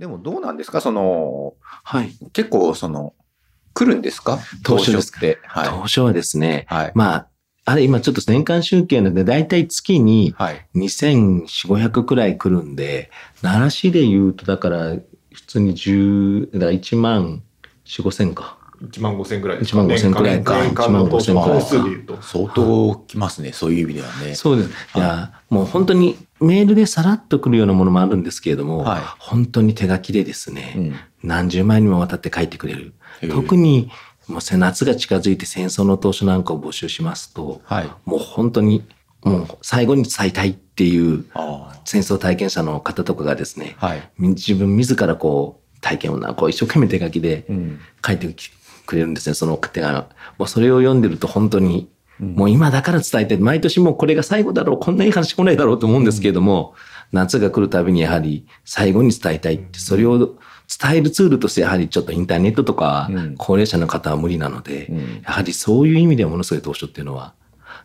でもどうなんですか？その、はい。結構その、来るんですか？当初ですって。はい。当初はですね、はい。まあ、あれ今ちょっと年間集計なんで、だいたい月にはい。2400、500くらい来るんで、奈良市で言うと、だから、普通に10、だから1万4、5千か。1万5千ぐらいです1万5000くらいか年間の投資の1万5000本数で言うと。相当来ますね。そういう意味ではね。そうです。いや、もう本当にメールでさらっと来るようなものもあるんですけれども、はい本当に手書きでですね、うん。何十枚にもわたって書いてくれる。特に、もう夏が近づいて戦争の投資なんかを募集しますと、はい。もう本当に、もう最後に伝えたいっていうあ戦争体験者の方とかがですね、あ。はい。自分自らこう体験をな、こう一生懸命手書きでうん。書いてくれるんですね、その手が。もうそれを読んでると本当に、うんもう今だから伝えて、毎年もうこれが最後だろう、こんないい話来ないだろうと思うんですけれども、夏が来るたびにやはり最後に伝えたいって、それを伝えるツールとしてやはりちょっとインターネットとかうん高齢者の方は無理なので、うんやはりそういう意味ではものすごい投書っていうのは、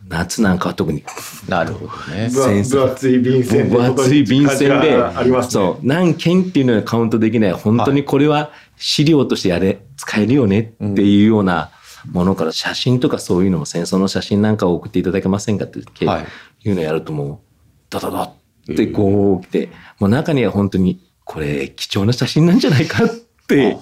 夏なんかは特になるほどね。分厚い便箋で分厚い便箋で、ありますね。そう、何件っていうのはカウントできない。本当にこれは資料としてやれ、使えるよねっていうようなものから写真とかそういうのも戦争の写真なんかを送っていただけませんかってはいいうのをやるともう、ドドドってこう来て、もう中には本当にこれ貴重な写真なんじゃないかって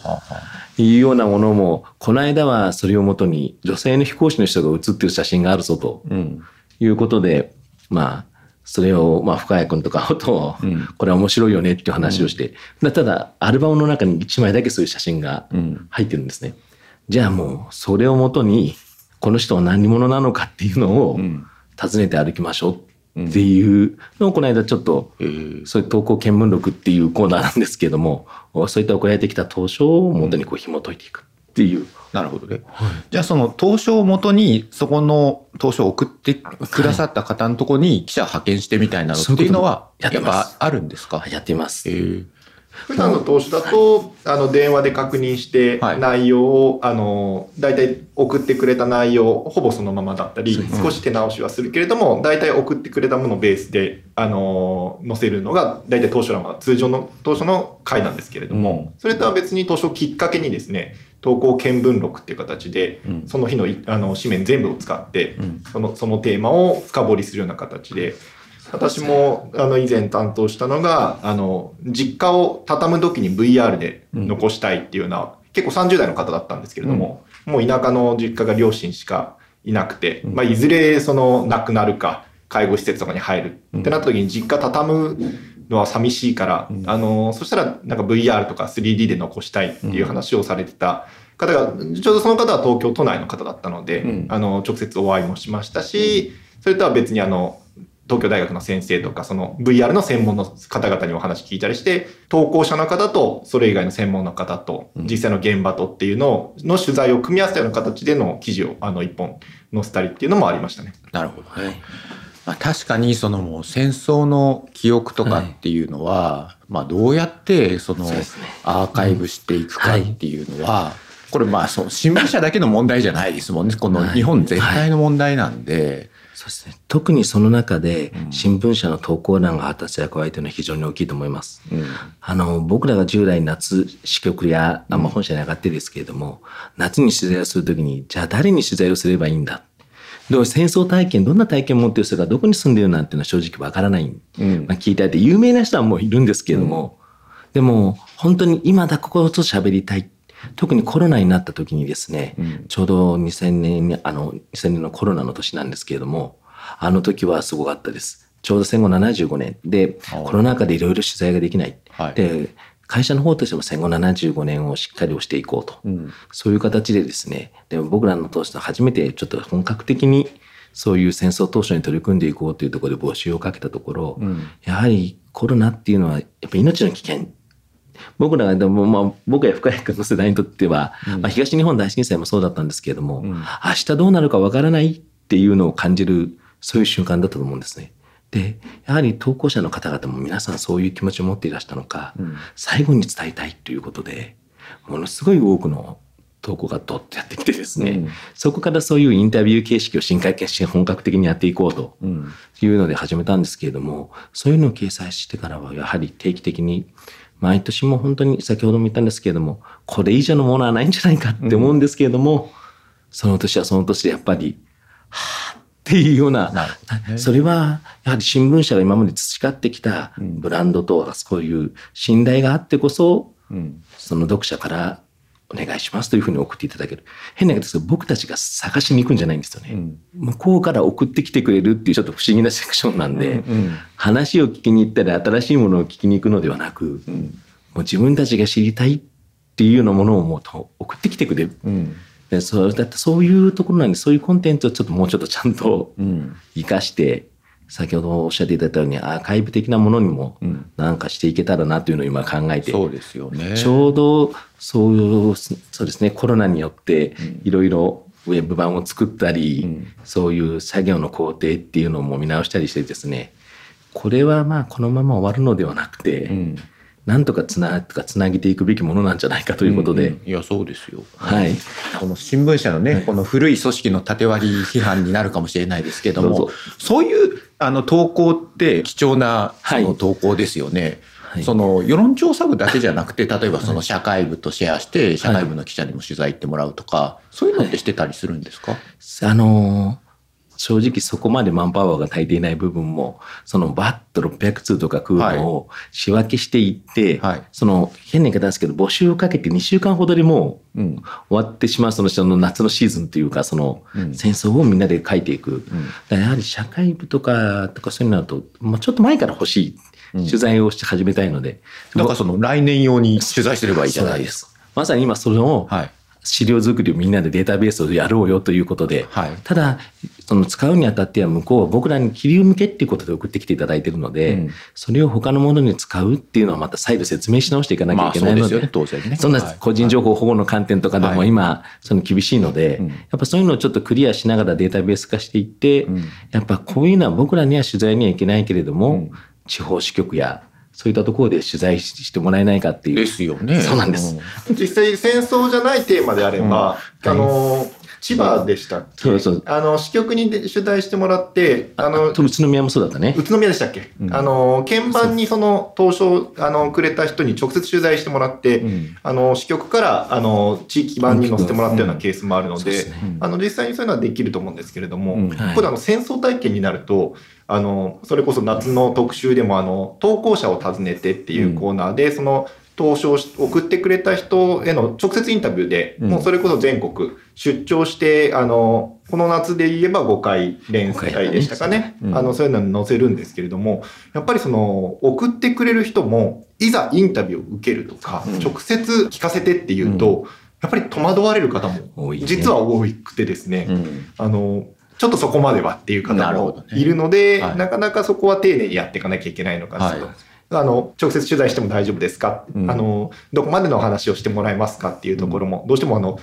いうようなものも、この間はそれをもとに女性の飛行士の人が写ってる写真があるぞと。うん。いうことで、まあ、それを、まあ、深谷君とかと、うんこれは面白いよねっていう話をして、だただ、アルバムの中に1枚だけそういう写真がうん。入ってるんですね。じゃあもう、それをもとに、この人は何者なのかっていうのをうん。尋ねて歩きましょうっていうのを、この間ちょっと、えーそういう投稿見聞録っていうコーナーなんですけれども、そういった送られてきた投書を元にこう紐解いていくっていう。なるほどね。じゃあその投書をもとに、そこの投書を送ってくださった方のところに記者派遣してみたいなのっていうのは、やっぱあるんですか？やっています。えー普段の投資だと、あの、電話で確認して、はい。内容を、あの、大体送ってくれた内容、ほぼそのままだったり、少し手直しはするけれども、大体送ってくれたものをベースで、あの、載せるのが、大体当初の、通常の当初の回なんですけれども、それとは別に当初をきっかけにですね、投稿見聞録っていう形で、うん。その日のいあの紙面全部を使って、うん。そのそのテーマを深掘りするような形で、私もあの以前担当したのが、あの、実家を畳む時に VR で残したいっていうような、結構30代の方だったんですけれども、もう田舎の実家が両親しかいなくて、まあ、いずれその亡くなるか、介護施設とかに入るってなった時に実家畳むのは寂しいから、あの、そしたらなんか VR とか 3D で残したいっていう話をされてた方が、ちょうどその方は東京都内の方だったので、うん。あの、直接お会いもしましたし、それとは別にあの、東京大学の先生とか、その VR の専門の方々にお話聞いたりして、投稿者の方と、それ以外の専門の方と、実際の現場とっていうのを、の取材を組み合わせたような形での記事を、あの、一本載せたりっていうのもありましたね。なるほど。はい。まあ、確かにそのもう戦争の記憶とかっていうのは、まあどうやってそのアーカイブしていくかっていうのは、これまあその新聞社だけの問題じゃないですもんね。この日本全体の問題なんで、そうですね。特にその中でうん、新聞社の投稿欄が果たす役割というのは非常に大きいと思います。うんあの、僕らが従来夏支局や、あまあ、本社に上がってですけれども、夏に取材をするときに、じゃあ誰に取材をすればいいんだ？でも戦争体験、どんな体験を持っている人がどこに住んでいるなんていうのは正直わからない。うんまあ、聞いたって有名な人はもういるんですけれども、でも本当に今だここと喋りたい。特にコロナになった時にですね、うんちょうど2000年に、あの、2000年のコロナの年なんですけれども、あの時はすごかったです。ちょうど戦後75年で、コロナ禍でいろいろ取材ができない。はいで、会社の方としても戦後75年をしっかり押していこうと。うんそういう形でですね、でも僕らの当初初めてちょっと本格的にそういう戦争当初に取り組んでいこうというところで募集をかけたところ、うんやはりコロナっていうのはやっぱ命の危険。僕らがでも、まあ、僕や深谷君の世代にとっては、まあ、東日本大震災もそうだったんですけれども、ん。明日どうなるかわからないっていうのを感じる、そういう瞬間だったと思うんですね。で、やはり投稿者の方々も皆さんそういう気持ちを持っていらしたのか、うん。最後に伝えたいということで、ものすごい多くの投稿がドッとやってきてですね、うん。そこからそういうインタビュー形式を新会見して本格的にやっていこうとうん。いうので始めたんですけれども、そういうのを掲載してからはやはり定期的に、毎年も本当に先ほども言ったんですけれども、これ以上のものはないんじゃないかって思うんですけれども、その年はその年でやっぱり、はぁっていうような、ね。それはやはり新聞社が今まで培ってきたブランドとそういう信頼があってこそ、うん。その読者からお願いしますというふうに送っていただける。変な言い方ですけど、僕たちが探しに行くんじゃないんですよね。うん向こうから送ってきてくれるっていうちょっと不思議なセクションなんで、うん話を聞きに行ったり新しいものを聞きに行くのではなく、うんもう自分たちが知りたいっていうようなものをもうと送ってきてくれる。うんでそうだってそういうところなんで、そういうコンテンツをちょっともうちょっとちゃんとうん活かして、先ほどおっしゃっていただいたようにアーカイブ的なものにもうん。なんかしていけたらなというのを今考えて、そうですよね。ちょうどそういうそうですねコロナによってうん。いろいろウェブ版を作ったり、うんそういう作業の工程っていうのも見直したりしてですねこれはまあこのまま終わるのではなくて、うんなんとかつなとかつなげていくべきものなんじゃないかということで、んんいやそうですよ。はい。この新聞社のね、この古い組織の縦割り批判になるかもしれないですけどもそういうあの投稿って貴重なそはい。の投稿ですよね。はい。その世論調査部だけじゃなくて例えばその社会部とシェアして社会部の記者にも取材行ってもらうとか、そういうのってしてたりするんですか、あのー正直そこまでマンパワーが足りていない部分も、そのバッと600通とか来るのを仕分けしていって、はいその変な言い方ですけど、募集をかけて2週間ほどでもううん終わってしまうそのその夏のシーズンというか、そのうん戦争をみんなで書いていく。だからやはり社会部とか、とかそういうのだと、もうちょっと前から欲しい。うん取材をして始めたいので。だからその来年用に取材すればいいじゃないですか。す。まさに今それをはい資料作りをみんなでデータベースをやろうよということで、はい。ただ、その使うにあたっては向こうは僕らに切り向けっていうことで送ってきていただいているので、うん。それを他のものに使うっていうのはまた再度説明し直していかなきゃいけないので、まあそうでね。そんなはい。個人情報保護の観点とかではい。も今、その厳しいので、うん。やっぱそういうのをちょっとクリアしながらデータベース化していって、うん。やっぱこういうのは僕らには取材にはいけないけれども、うん。地方支局やそういったところで取材してもらえないかっていう。ですよね。そうなんです。実際戦争じゃないテーマであれば、うんあの、千葉でしたっけ？そうそう。あの、支局にで取材してもらって、あの、と宇都宮もそうだったね。宇都宮でしたっけ、うん。あの、鍵盤にその投書、あの、くれた人に直接取材してもらって、うん。あの、支局から、あの、地域版に載せてもらったようなケースもあるので、あの、実際にそういうのはできると思うんですけれども、うん。ここであの、戦争体験になると、あの、それこそ夏の特集でも、あの、投稿者を訪ねてっていうコーナーで、その、投書をし送ってくれた人への直接インタビューで、うん。もうそれこそ全国出張して、あの、この夏で言えば5回連載でしたかね。うん。あの、そういうのに載せるんですけれども、やっぱりその、送ってくれる人も、いざインタビューを受けるとか、うん。直接聞かせてっていうと、やっぱり戸惑われる方も実は多くてですね、うん。あの、ちょっとそこまではっていう方もいるので、はい。なかなかそこは丁寧にやっていかなきゃいけないのかなと。はいあの、直接取材しても大丈夫ですか、うん。あの、どこまでのお話をしてもらえますかっていうところも、どうしてもあの、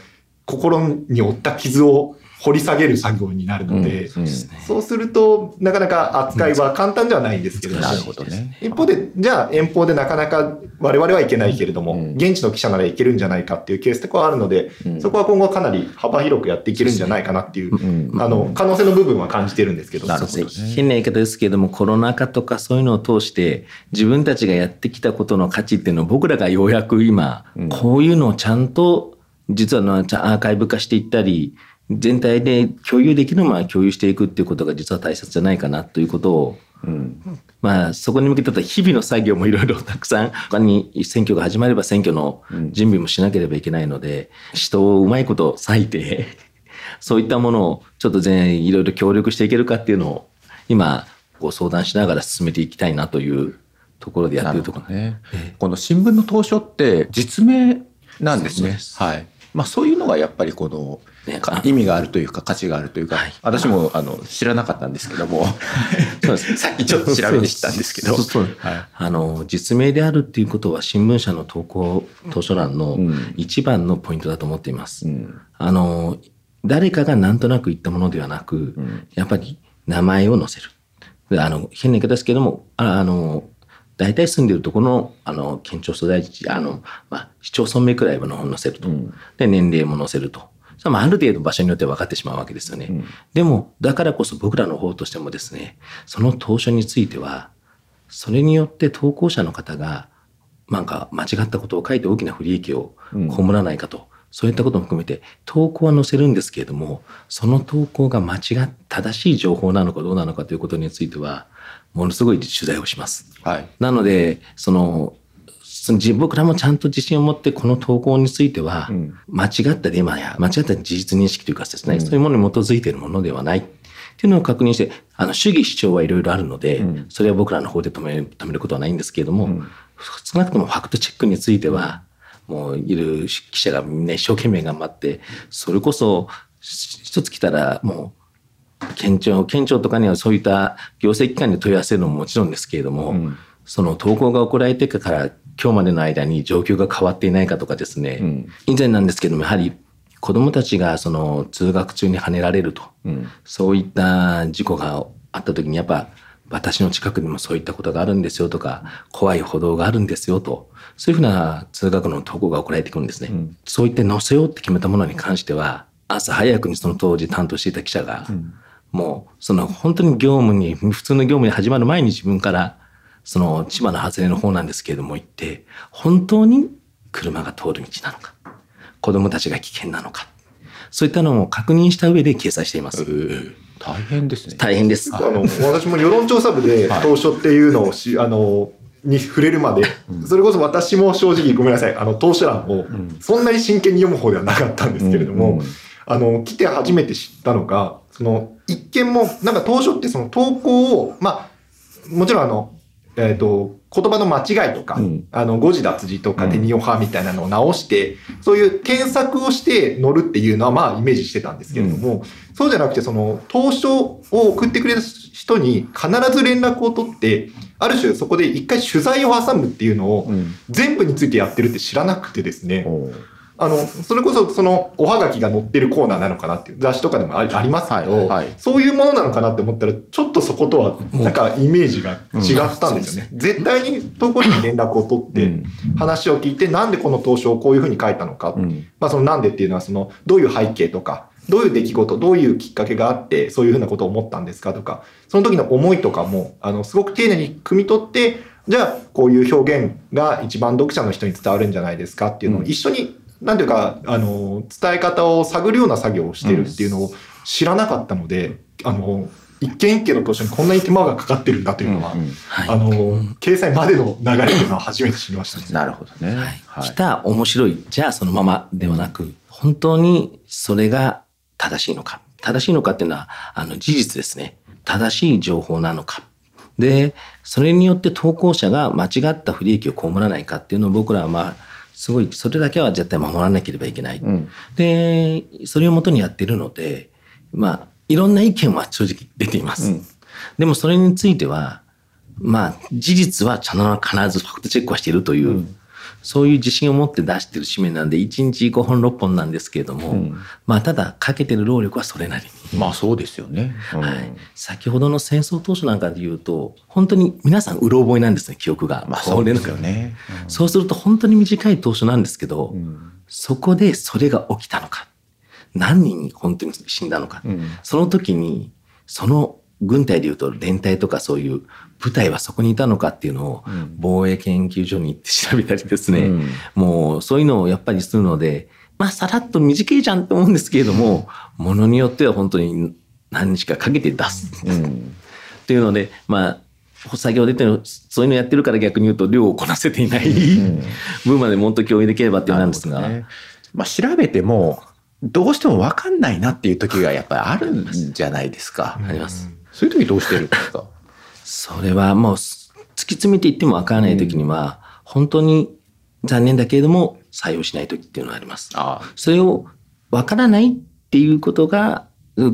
心に負った傷を掘り下げる作業になるので、うんそうすると、なかなか扱いは簡単ではないんですけれども、なるほどね。一方で、じゃあ遠方でなかなか我々はいけないけれども、うん。現地の記者ならいけるんじゃないかっていうケースとかはあるので、うん。そこは今後かなり幅広くやっていけるんじゃないかなっていう、うん。あの、可能性の部分は感じてるんですけど。変な言い方ですけれども、コロナ禍とかそういうのを通して、自分たちがやってきたことの価値っていうのを僕らがようやく今、うん。こういうのをちゃんと、実はのちゃんアーカイブ化していったり、全体で共有できるまま共有していくっていうことが実は大切じゃないかなということを、うんまあ、そこに向けて日々の作業もいろいろたくさん、他に選挙が始まれば選挙の準備もしなければいけないので、人をうまいこと割いて、そういったものをちょっと全いろいろ協力していけるかっていうのを、今、ご相談しながら進めていきたいなというところでやってるところ。ね。この新聞の投書って実名なんですね。すはい。まあそういうのがやっぱりこの、ねか意味があるというか価値があるというか、はい。私もあの知らなかったんですけども、そうです。さっきちょっと調べて知ったんですけど、あの実名であるっていうことは新聞社の投稿図書欄のうん一番のポイントだと思っています。うん。あの誰かがなんとなく言ったものではなく、ん。やっぱり名前を載せる。であの変な言い方ですけども、ああの大体住んでるところのあの県庁所在地あの、まあ、市町村名くらいの載せると、うん。で年齢も載せると。それはまあある程度場所によって分かってしまうわけですよね。うんでもだからこそ僕らの方としてもですねその投書についてはそれによって投稿者の方がなんか間違ったことを書いて大きな不利益を被らないかと、そういったことも含めて投稿は載せるんですけれどもその投稿が間違っ正しい情報なのかどうなのかということについてはものすごい取材をします。はい。なのでそのその自僕らもちゃんと自信を持ってこの投稿については、うん。間違ったデマや間違った事実認識というかですね、そういうものに基づいているものではない。っていうのを確認してあの主義主張はいろいろあるので、うん。それは僕らの方で止め止めることはないんですけれども、ん。少なくともファクトチェックについては、もういる記者がみんな一生懸命頑張ってそれこそ一つ来たらもう県庁県庁とかにはそういった行政機関に問い合わせるのももちろんですけれども、うん。その投稿が送られてから今日までの間に状況が変わっていないかとかですね、うん。以前なんですけどもやはり子どもたちがその通学中にはねられると、うん。そういった事故があった時にやっぱ私の近くにもそういったことがあるんですよとか怖い歩道があるんですよと。そういうふうな通学の投稿が送られてくるんですね、ん。そういって載せようって決めたものに関しては朝早くにその当時担当していた記者が、もうその本当に業務に普通の業務に始まる前に自分からその千葉の外れの方なんですけれども行って本当に車が通る道なのか子供たちが危険なのかそういったのを確認した上で掲載しています。大変ですね。大変です。あの私も世論調査部で当初っていうのをし、あのに触れるまで、それこそ私も正直ごめんなさいあの当初欄をそんなに真剣に読む方ではなかったんですけれども、うんうんあの来て初めて知ったのがその一見もなんか当初ってその投稿をまあもちろんあのえっ、と言葉の間違いとか、うん。あの誤字脱字とかうん。デニオ派みたいなのを直して、そういう検索をして載るっていうのはまあイメージしてたんですけれども、そうじゃなくてその投書を送ってくれた人に必ず連絡を取ってある種そこで一回取材を挟むっていうのをうん。全部についてやってるって知らなくてですね、あの、それこそそのおはがきが載ってるコーナーなのかなっていう雑誌とかでもありますけど、はいはい。そういうものなのかなって思ったら、ちょっとそことはなんかイメージが違ったんですよね。絶対に投稿者に連絡を取ってうん、話を聞いて、なんでこの投書をこういうふうに書いたのか、うん。まあそのなんでっていうのは、そのどういう背景とか、どういう出来事、どういうきっかけがあって、そういうふうなことを思ったんですかとか、その時の思いとかも、あの、すごく丁寧に汲み取って、じゃあ、こういう表現が一番読者の人に伝わるんじゃないですかっていうのをうん。一緒に、なんていうか、あの、伝え方を探るような作業をしてるっていうのを知らなかったので、あの、一件一件の投書にこんなに手間がかかってるんだというのは、うんうん。はい。あの、掲載までの流れというのは初めて知りましたね。なるほどね。はい、来た面白いじゃあそのままではなく本当にそれが正しいのか。正しいのかっていうのはあの事実ですね。正しい情報なのか。でそれによって投稿者が間違った不利益を被らないかっていうのを僕らはまあすごいそれだけは絶対守らなければいけない、うん。でそれをもとにやってるのでまあいろんな意見は正直出ています、うん。でもそれについてはまあ事実は必ずファクトチェックはしているという、そういう自信を持って出してる紙面なんで1日5本6本なんですけれども、うん。まあただかけてる労力はそれなりに。まあそうですよね。うん。はい、先ほどの戦争当初なんかで言うと本当に皆さんうろ覚えなんですね記憶が。まあそうですよね。そうすると本当に短い当初なんですけど、うん。そこでそれが起きたのか。何人に本当に死んだのか、うん。その時にその軍隊でいうと連隊とかそういう部隊はそこにいたのかっていうのをうん。防衛研究所に行って調べたりですね、うん。もうそういうのをやっぱりするのでまあさらっと短いじゃんって思うんですけれどもものによっては本当に何日かかけて出す。うん。っていうのでまあ先ほど言ったようにそういうのやってるから逆に言うと量をこなせていない、ん。分までもっと共有できればっていうのなんですが、ね。まあ調べてもどうしても分かんないなっていう時がやっぱりあるんじゃないですか。あります。そういう時どうしてるんですか？それはもうす突き詰めていってもわからない時には、本当に残念だけれども採用しない時っていうのがあります。あそれをわからないっていうことが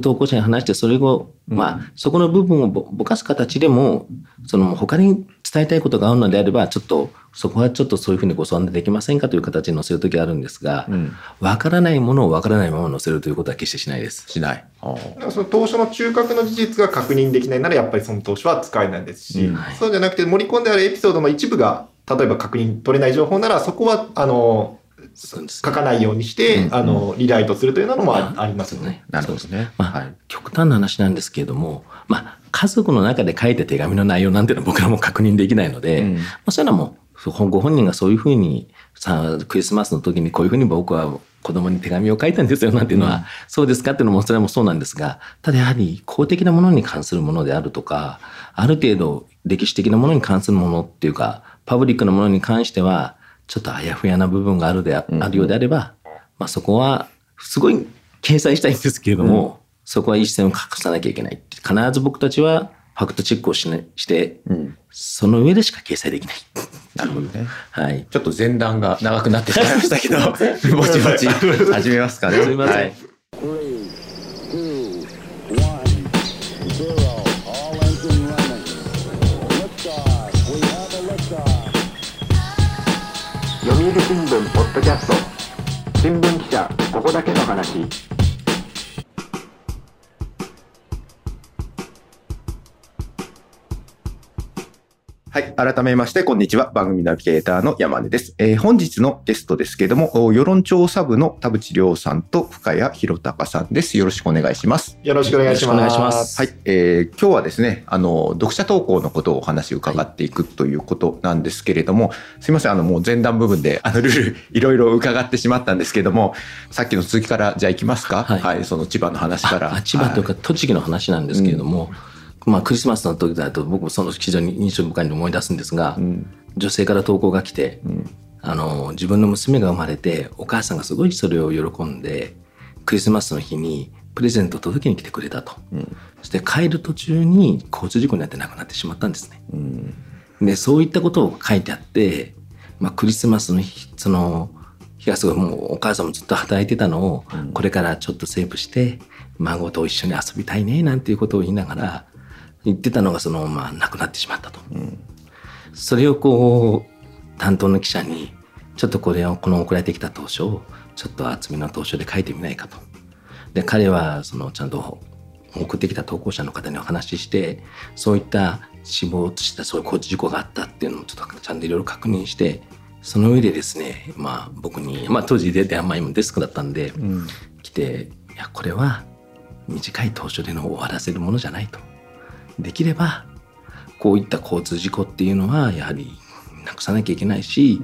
投稿者に話してそれを、まあそこの部分をぼぼかす形でもその他に伝えたいことがあるのであればちょっとそこはちょっとそういうふうにご相談できませんかという形に載せる時があるんですがうんわ、からないものをわからないまま載せるということは決してしないです。しない。あだからその当初の中核の事実が確認できないならやっぱりその当初は使えないですし、うんそうじゃなくて盛り込んであるエピソードの一部が例えば確認取れない情報ならそこはあの書かないようにして、うんあのリライトするというのもあありますよね。ねなるほどね。まあ、はい。極端な話なんですけれども、まあ、家族の中で書いた手紙の内容なんていうのは僕らも確認できないので、うんまあ、そういうのはもご本人がそういうふうにさクリスマスの時にこういうふうに僕は子供に手紙を書いたんですよなんていうのは、うんそうですかっていうのもそれもそうなんですがただやはり公的なものに関するものであるとかある程度歴史的なものに関するものっていうかパブリックなものに関してはちょっとあやふやな部分があるであ,、うんるようであれば、まあ、そこはすごい掲載したいんですけれども、そこは一線を隠さなきゃいけない必ず僕たちはファクトチェックをし,、ね、してうん。その上でしか掲載できない。なるほどね。はい。ちょっと前段が長くなってしまいましたけど、ぼちぼち 始めますかね。すいませんはい.読売新聞ポッドキャスト新聞記者ここだけの話はい。改めまして、こんにちは。番組ナビゲーターの山根です。えー本日のゲストですけれども、お世論調査部の田淵亮さんと深谷弘隆さんです。よろしくお願いします。よろしくお願いします。いしますはい。えー今日はですね、あの、読者投稿のことをお話を伺っていくということなんですけれども、すいません。あの、もう前段部分で、あの、ルール、いろいろ伺ってしまったんですけれども、さっきの続きから、じゃあ行きますか？はいその千葉の話から。あ千葉というか栃木の話なんですけれども、まあクリスマスの時だと僕もその非常に印象深いのを思い出すんですが、うん。女性から投稿が来て、うん。あの自分の娘が生まれてお母さんがすごいそれを喜んでクリスマスの日にプレゼントを届けに来てくれたと、うんそして帰る途中に交通事故になって亡くなってしまったんですね。うん。でそういったことを書いてあって、まあ、クリスマスの日その日がすごいもうお母さんもずっと働いてたのを、うんこれからちょっとセーブして孫と一緒に遊びたいねなんていうことを言いながら言ってたのがそのまま亡くなってしまったと。うん。それをこう担当の記者にちょっとこれをこの送られてきた投書をちょっと厚みの投書で書いてみないかと。で彼はそのちゃんと送ってきた投稿者の方にお話ししてそういった死亡したそういう交通事故があったっていうのもちょっとちゃんといろいろ確認してその上でですねまあ僕に、まあ、当時でであんまりデスクだったんで、うん。来て「いやこれは短い投書での終わらせるものじゃない」と。できればこういった交通事故っていうのはやはりなくさなきゃいけないし、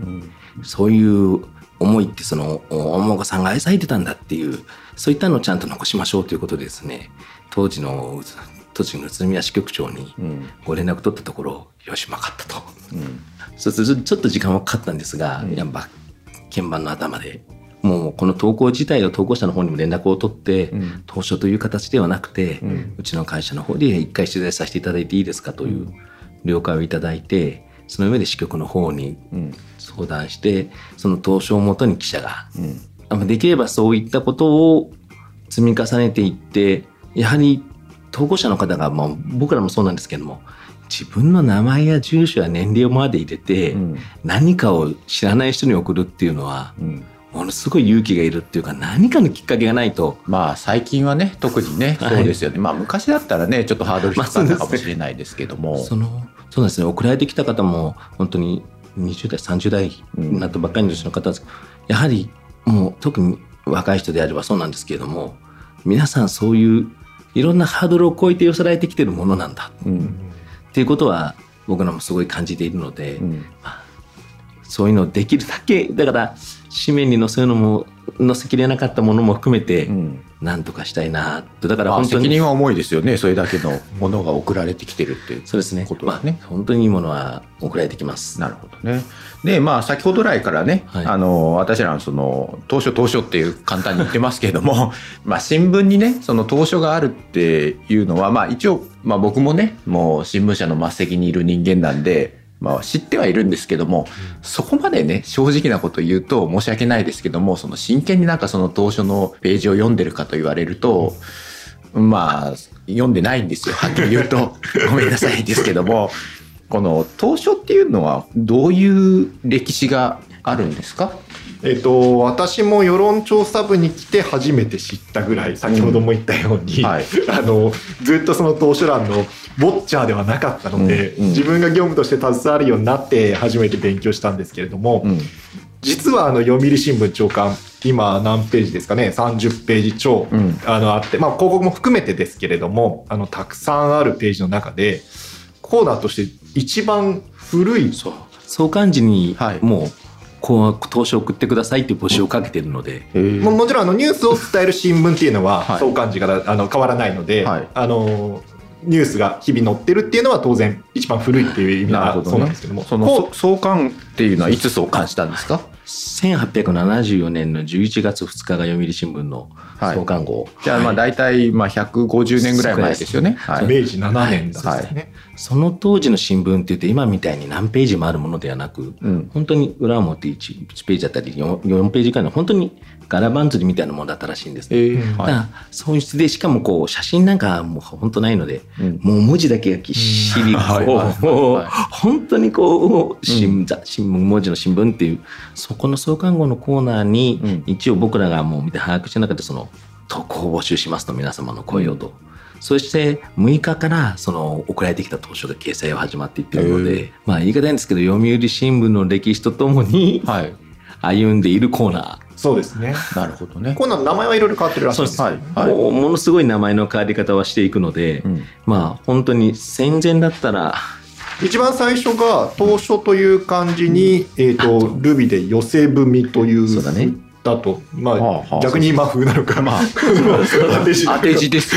そういう思いってそのおお孫さんが愛されてたんだっていうそういったのをちゃんと残しましょうということでですね当時の栃木の宇都宮支局長にうん。ご連絡取ったところよし分かったと。うん。そうするとちょっと時間はかかったんですが、やっぱ鍵盤の頭でもうこの投稿自体を投稿者の方にも連絡を取って、うん当初という形ではなくて、ううんちの会社の方で一回取材させていただいていいですかという了解をいただいてその上で支局の方にうん。相談してその投書をもとに記者がうん。できればそういったことを積み重ねていってやはり投稿者の方が、まあ、僕らもそうなんですけども自分の名前や住所や年齢まで入れて、うん何かを知らない人に送るっていうのはうん。ものすごい勇気がいるっていうか何かのきっかけがないと。まあ最近はね特にねはい。そうですよね、まあ昔だったらねちょっとハードル低かったかもしれないですけども、そのそうですね。送られてきた方も本当に20代30代になったばっかりの女子の方です。けど、やはりもう特に若い人であればそうなんですけれども皆さんそういういろんなハードルを超えて寄せられてきてるものなんだ。うん。っていうことは僕らもすごい感じているので、うん。そういうのをできるだけだから紙面に載せるのも載せきれなかったものも含めてうん。何とかしたいなって。だからまあ、本当に、責任は重いですよね。それだけのものが送られてきてるってそうですね。ことですね。まあ、本当にいいものは送られてきます。なるほどね。で、まあ、先ほど来からね、はい。あの、私らのその、当初当初っていう簡単に言ってますけれども、まあ、新聞にね、その当初があるっていうのは、まあ、一応、まあ、僕もね、もう新聞社の末席にいる人間なんで、まあ、知ってはいるんですけども、そこまでね、正直なこと言うと申し訳ないですけども、その真剣になんかその当初のページを読んでるかと言われると、まあ、読んでないんですよ。はっきり言うと。ごめんなさいですけども。この当初っていうのはどういう歴史があるんですか？えっと、私も世論調査部に来て初めて知ったぐらい、先ほども言ったように、はい。あの、ずっとその投手欄のウォッチャーではなかったので、うんうん自分が業務として携わるようになって初めて勉強したんですけれども、うん。実はあの読売新聞長官、今何ページですかね、30ページ超、うん。あのあって、まあ広告も含めてですけれども、あの、たくさんあるページの中で、コーナーとして一番古いそう。創刊時にはい。もうこう投資を送ってくださいっていう募集をかけてるので、ももちろんあのニュースを伝える新聞っていうのははい。創刊時からあの変わらないので、はい。あのニュースが日々載ってるっていうのは当然一番古いっていう意味はそうなんですけども。そのこそ創刊っていうのはいつ創刊したんですか？1874年の11月2日が読売新聞のはい。創刊号、じゃあまあ大体まあ150年ぐらい前ですよね。はうい。明治7年だですね、その当時の新聞って言って今みたいに何ページもあるものではなく、うん。本当に裏表 1, 1ページだったり 4, 4ページくらいの本当に柄番釣りみたいなものだったらしいんですね。えーはだからそうい。う質でしかもこう写真なんかもう本当ないので、うん。もう文字だけがぎっしり こう、うはい。本当にこう新,、新聞文字の新聞っていうそこの創刊号のコーナーに、うん。一応僕らがもう見て把握してなかったその投稿を募集しますと皆様の声をと。そして6日からその送られてきた当初が掲載を始まっていってるのへで、まあ言い方ないんですけど読売新聞の歴史とともにはい。歩んでいるコーナー。そうですねなるほどね。コーナーの名前はいろいろ変わってるらしいんですよはい。はい。もうものすごい名前の変わり方はしていくので、うんまあ本当に戦前だったら一番最初が当初という漢字に、えっ、とルビで寄せ踏みというそうだねだと。まあ、逆に今風なのか。まあ当て字。当て字です。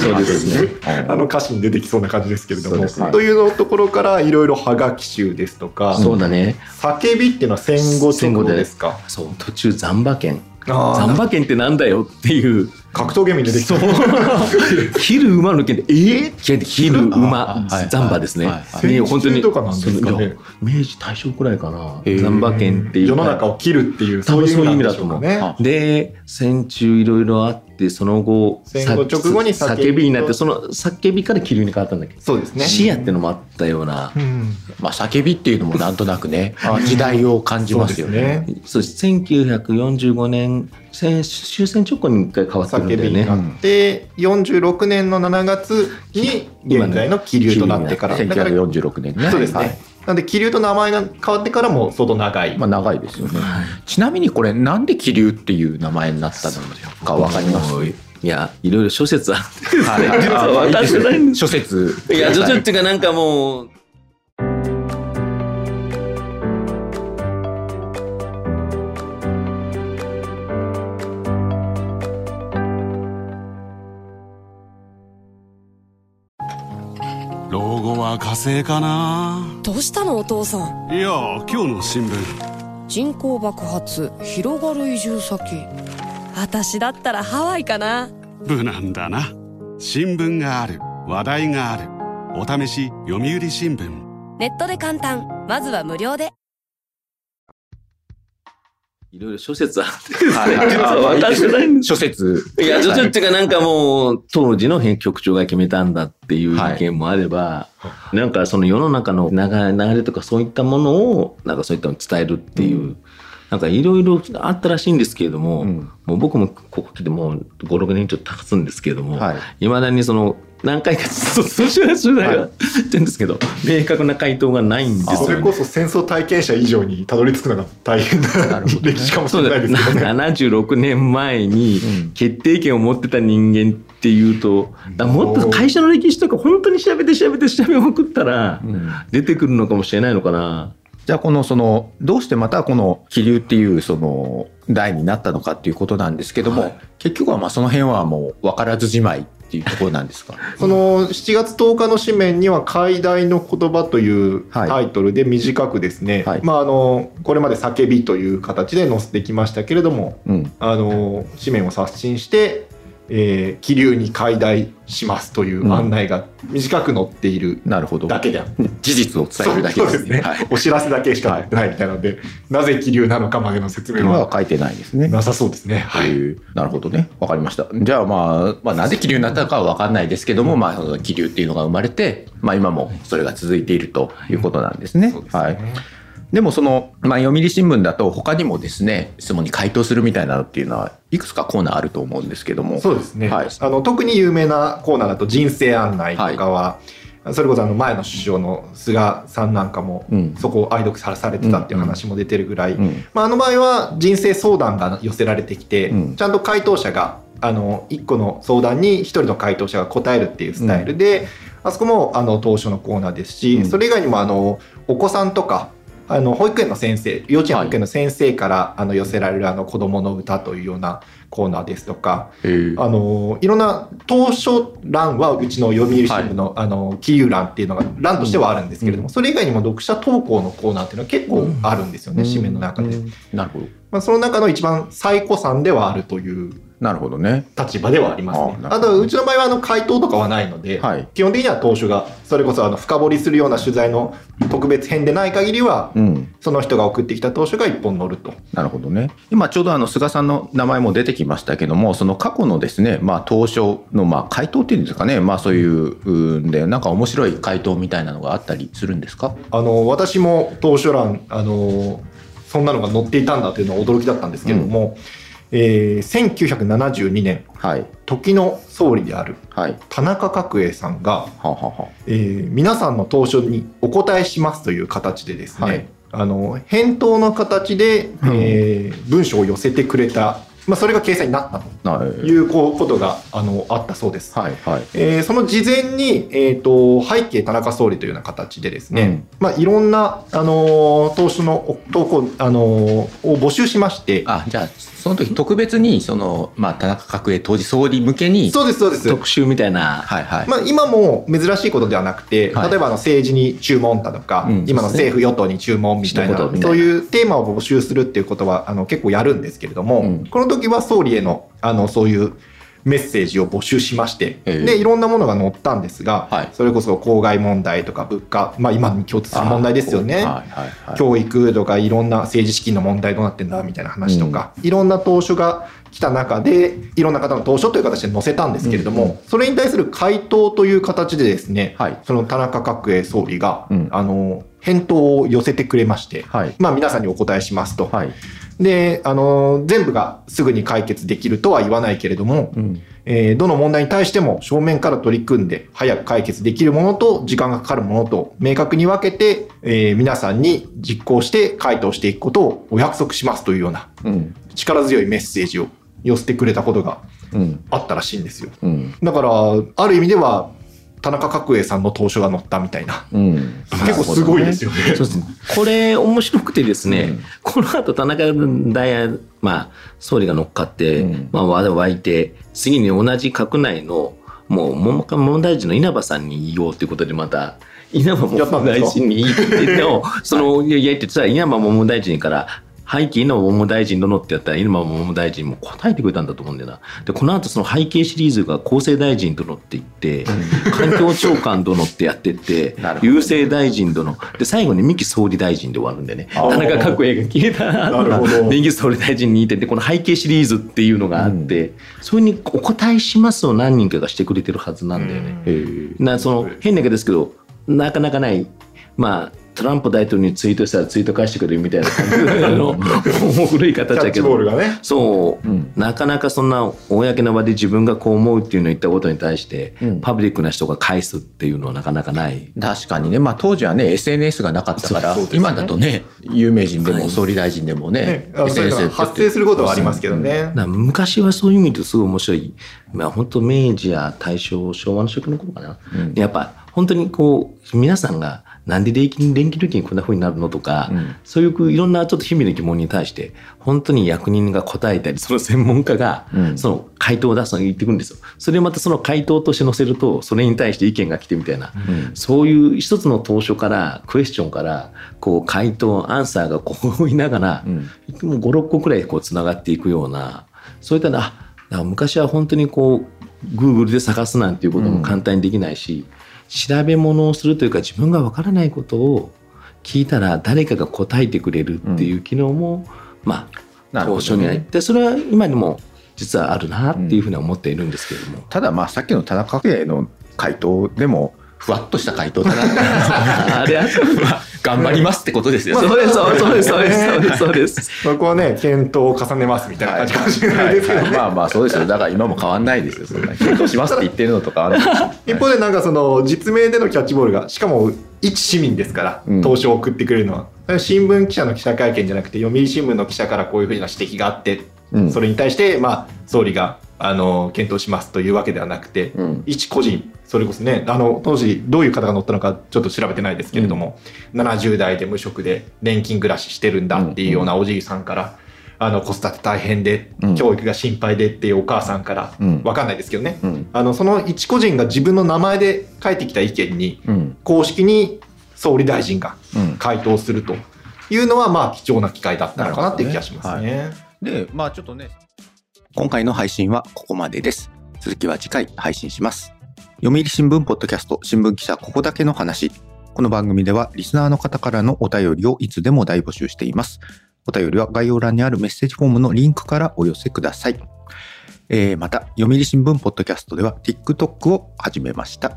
そうですね。あの歌詞に出てきそうな感じですけれども、というのところからいろいろはがき集ですとか、そうだね。叫びっていうのは戦後直後ですか？そう途中残馬券あ残馬券ってなんだよっていう格闘ゲームに出てきそう。切る馬の剣でえ？ー、切る馬。あはい。残馬ですね。はい。はい。ね戦時中とかなんですか？ねそのいや明治大正くらいかなへー残馬券っていう。世の中を切るっていうそういう意味だと思う。で戦中いろいろあってその後戦後直後に叫び叫びになってその叫びから気流に変わったんだけ？どそうですね。視野ってのもあったようなうんまあ叫びっていうのもなんとなくね、あ時代を感じますよね。そうです1945年戦終戦直後に一回変わってるんだよね叫びになって、46年の7月に現在の気流となってから。だから1946年ね。そうですね。はいなんで気流と名前が変わってからも相当長い。まあ長いですよね。ちなみにこれなんで気流っていう名前になったのかわかります？い。やいろいろ諸説あって。諸説。いや、諸説っていうかなんかもう、老後は火星かなどうしたのお父さん？いや今日の新聞。人口爆発広がる移住先。私だったらハワイかな。無難だな。新聞がある。話題がある。お試し読売新聞。ネットで簡単。まずは無料でいろいろ諸説あって私ない。んです 諸説。いや、諸説っていうかなんかもう、当時の編局長が決めたんだっていうはい。意見もあれば、なんかその世の中の流れ流れとかそういったものを、なんかそういったのを伝えるっていう、なんかいろいろあったらしいんですけれども、うん。もう僕もここ来てもう5、6年ちょっと経つんですけれども、はい。いまだにその、何回かずっと取材取材はしてるんですけど、明確な回答がないんですよね。それこそ戦争体験者以上にたどり着くのが大変な歴史かもしれないですけどね。76年前にうん決定権を持ってた人間っていうと、だもっと会社の歴史とか本当に調べて調べて調べまくったらうん出てくるのかもしれないのかな。じゃあこのそのどうしてまたこの気流っていうその題になったのかっていうことなんですけども、はい結局はまあその辺はもう分からずじまいっていうところなんですか？その7月10日の紙面には「解題の言葉」というはいタイトルで短くですね、はいまあ、あのこれまで「叫び」という形で載せてきましたけれどもうん。あの紙面を刷新して、えー気流に解題しますという案内が短く載っているなるほど。だけであって事実を伝えるだけですね、はい。お知らせだけしか載ってないみたいなので、なぜ気流なのかまでの説明はは書いてないですね。なさそうですね。はいなるほどね。わかりました。じゃあまあ、まあ、なぜ気流になったのかはわかんないですけども、まあ、その気流っていうのが生まれて、まあ今もそれが続いているということなんですね。そうですねはい。でもその、まあ、読売新聞だと他にもですね、質問に回答するみたいなのっていうのはいくつかコーナーあると思うんですけども。そうですね、はい。あの特に有名なコーナーだと人生案内とかは、それこそあの前の首相の菅さんなんかもうん。そこを愛読さされてたっていう話も出てるぐらい、うん。まあ、あの場合は人生相談が寄せられてきて、うん。ちゃんと回答者があの1個の相談に1人の回答者が答えるっていうスタイルで、あそこもあの当初のコーナーですし、うん。それ以外にもあのお子さんとかあの保育園の先生幼稚園保育園の先生から、あの寄せられるあの子どもの歌というようなコーナーですとかあのいろんな当初欄はうちの読売新聞の,、あのキー欄っていうのが欄としてはあるんですけれども、それ以外にも読者投稿のコーナーっていうのは結構あるんですよね、紙面の中で、なるほど。まあ、その中の一番最古参ではあるというなるほどね。立場ではありますね。あとうちの場合はあの回答とかはないので、はい基本的には当初がそれこそあの深掘りするような取材の特別編でない限りは、うん。その人が送ってきた当初が一本乗ると。なるほどね。今ちょうどあの菅さんの名前も出てきましたけども、その過去のですね、まあ当初のまあ回答っていうんですかね、まあそういううんで、なんか面白い回答みたいなのがあったりするんですか？あの私も当初欄あのそんなのが載っていたんだというのは驚きだったんですけれども、えー1972年はい。時の総理であるはい。田中角栄さんが、はあ、はあはえー皆さんの当初にお答えしますという形でですね、はいあの返答の形で、えー文章を寄せてくれた、まあ、それが掲載になったとい。いうことがあのあったそうです。はい。はい。えーその事前に、えー、と背景田中総理というような形でですね、まあ、いろんな、あのー投資の投稿、あのーを募集しましてあ、じゃあ、その時特別に、その、まあ田中角栄当時総理向けに、そうですそうです、特集みたいな。はいはい。まあ、今も珍しいことではなくて、はい。例えばあの政治に注文だとか、うん。今の政府与党に注文みたいな一言みたいな。そういうテーマを募集するっていうことはあの結構やるんですけれども、うん。この時は総理へのあのそういうメッセージを募集しまして、ええ。でいろんなものが載ったんですが、はい。それこそ公害問題とか物価、まあ、今に共通する問題ですよね。はいはいはい。教育とかいろんな政治資金の問題どうなってんだみたいな話とか、いろんな投書が来た中でいろんな方の投書という形で載せたんですけれども、それに対する回答という形でですね、はい。その田中角栄総理が、うん。あの返答を寄せてくれまして、はい。まあ、皆さんにお答えしますと、はい。であの全部がすぐに解決できるとは言わないけれども、うん。えーどの問題に対しても正面から取り組んで早く解決できるものと時間がかかるものと明確に分けて、えー皆さんに実行して回答していくことをお約束しますというようなうん。力強いメッセージを寄せてくれたことがうん。あったらしいんですよ。うん。だから、ある意味では田中角栄さんの投書が載ったみたいな。うん。結構すごいですよね。ね。これ面白くてですね、うんこの後田中大也、まあ、総理が乗っかって、うんまあ、わ湧いて、次に同じ閣内の、もう、文科文大臣の稲葉さんに言おうということで、また、稲葉文部大臣に言っての、その、いや、いやって言ってたら、稲葉文部大臣から、背景の文部大臣殿ってやったら、稲葉文部大臣も答えてくれたんだと思うんだよな。で、この後その背景シリーズが厚生大臣殿って言って、環境長官殿ってやってって 郵政大臣殿。で、最後に三木総理大臣で終わるんでね。田中角栄が消えたなるほど三木総理大臣に似てて、この背景シリーズっていうのがあって、それにお答えしますを何人かがしてくれてるはずなんだよね。へえ。なその変な言い方ですけどなかなかないまあトランプ大統領にツイートしたらツイート返してくれるみたいな感じの古い形だけど。そう、うん。なかなかそんな公の場で自分がこう思うっていうのを言ったことに対して、うん。パブリックな人が返すっていうのはなかなかない。確かにね、まあ当時はね、SNS がなかったから、今だとね、有名人でもはい。総理大臣でもね SNS が発生することはありますけどね。昔はそういう意味ですごい面白い、まあ、本当明治や大正昭和の初期の頃かな、うん。やっぱ本当にこう皆さんがなんで電気電気料金こんな風になるのとか、うん。そういういろんなちょっと日々の疑問に対して本当に役人が答えたりその専門家がうん。その回答を出すのに言ってくるんですよ。それをまたその回答として載せるとそれに対して意見が来てみたいな、うん。そういう一つの当初からクエスチョンからこう回答アンサーがこういながら、うん。もう56個くらいこうつながっていくようなそういったなあ昔は本当にこう Google で探すなんていうことも簡単にできないし、調べ物をするというか自分がわからないことを聞いたら誰かが答えてくれるっていう機能も、まあ当なるほどね初にあってそれは今でも実はあるなっていうふうには思っているんですけれども。ただまあさっきの田中角栄の回答でも、ふわっとした回答だな。あれは頑張りますってことですよ。そうですそうですそうですそうですそうです。そこはね、検討を重ねますみたいな感じかもしれないですけどね。はいまあまあそうですよ。だから今も変わんないですよ。そんな検討しますって言ってるのとかあるんですよ一方でなんかその実名でのキャッチボールがしかも一市民ですからうん投書を送ってくれるのは、新聞記者の記者会見じゃなくて読売新聞の記者からこういうふうな指摘があって、うんそれに対してまあ総理があの検討しますというわけではなくて、うん。一個人それこそねあの当時どういう方が乗ったのかちょっと調べてないですけれども、70代で無職で年金暮らししてるんだっていうようなおじいさんから、あの子育て大変で、うん。教育が心配でっていうお母さんから、うん。わかんないですけどね、うん。あのその一個人が自分の名前で書いてきた意見にうん。公式に総理大臣がうん。回答するというのはまあ貴重な機会だったのかなっていう気がしますね。でまあちょっとね今回の配信はここまでです。続きは次回配信します。読売新聞ポッドキャスト新聞記者ここだけの話。この番組ではリスナーの方からのお便りをいつでも大募集しています。お便りは概要欄にあるメッセージフォームのリンクからお寄せください。えーまた読売新聞ポッドキャストでは TikTok を始めました。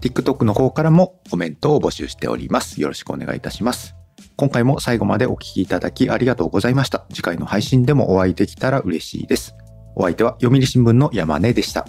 TikTok の方からもコメントを募集しております。よろしくお願いいたします。今回も最後までお聞きいただきありがとうございました。次回の配信でもお会いできたら嬉しいです。お相手は読売新聞の山根でした。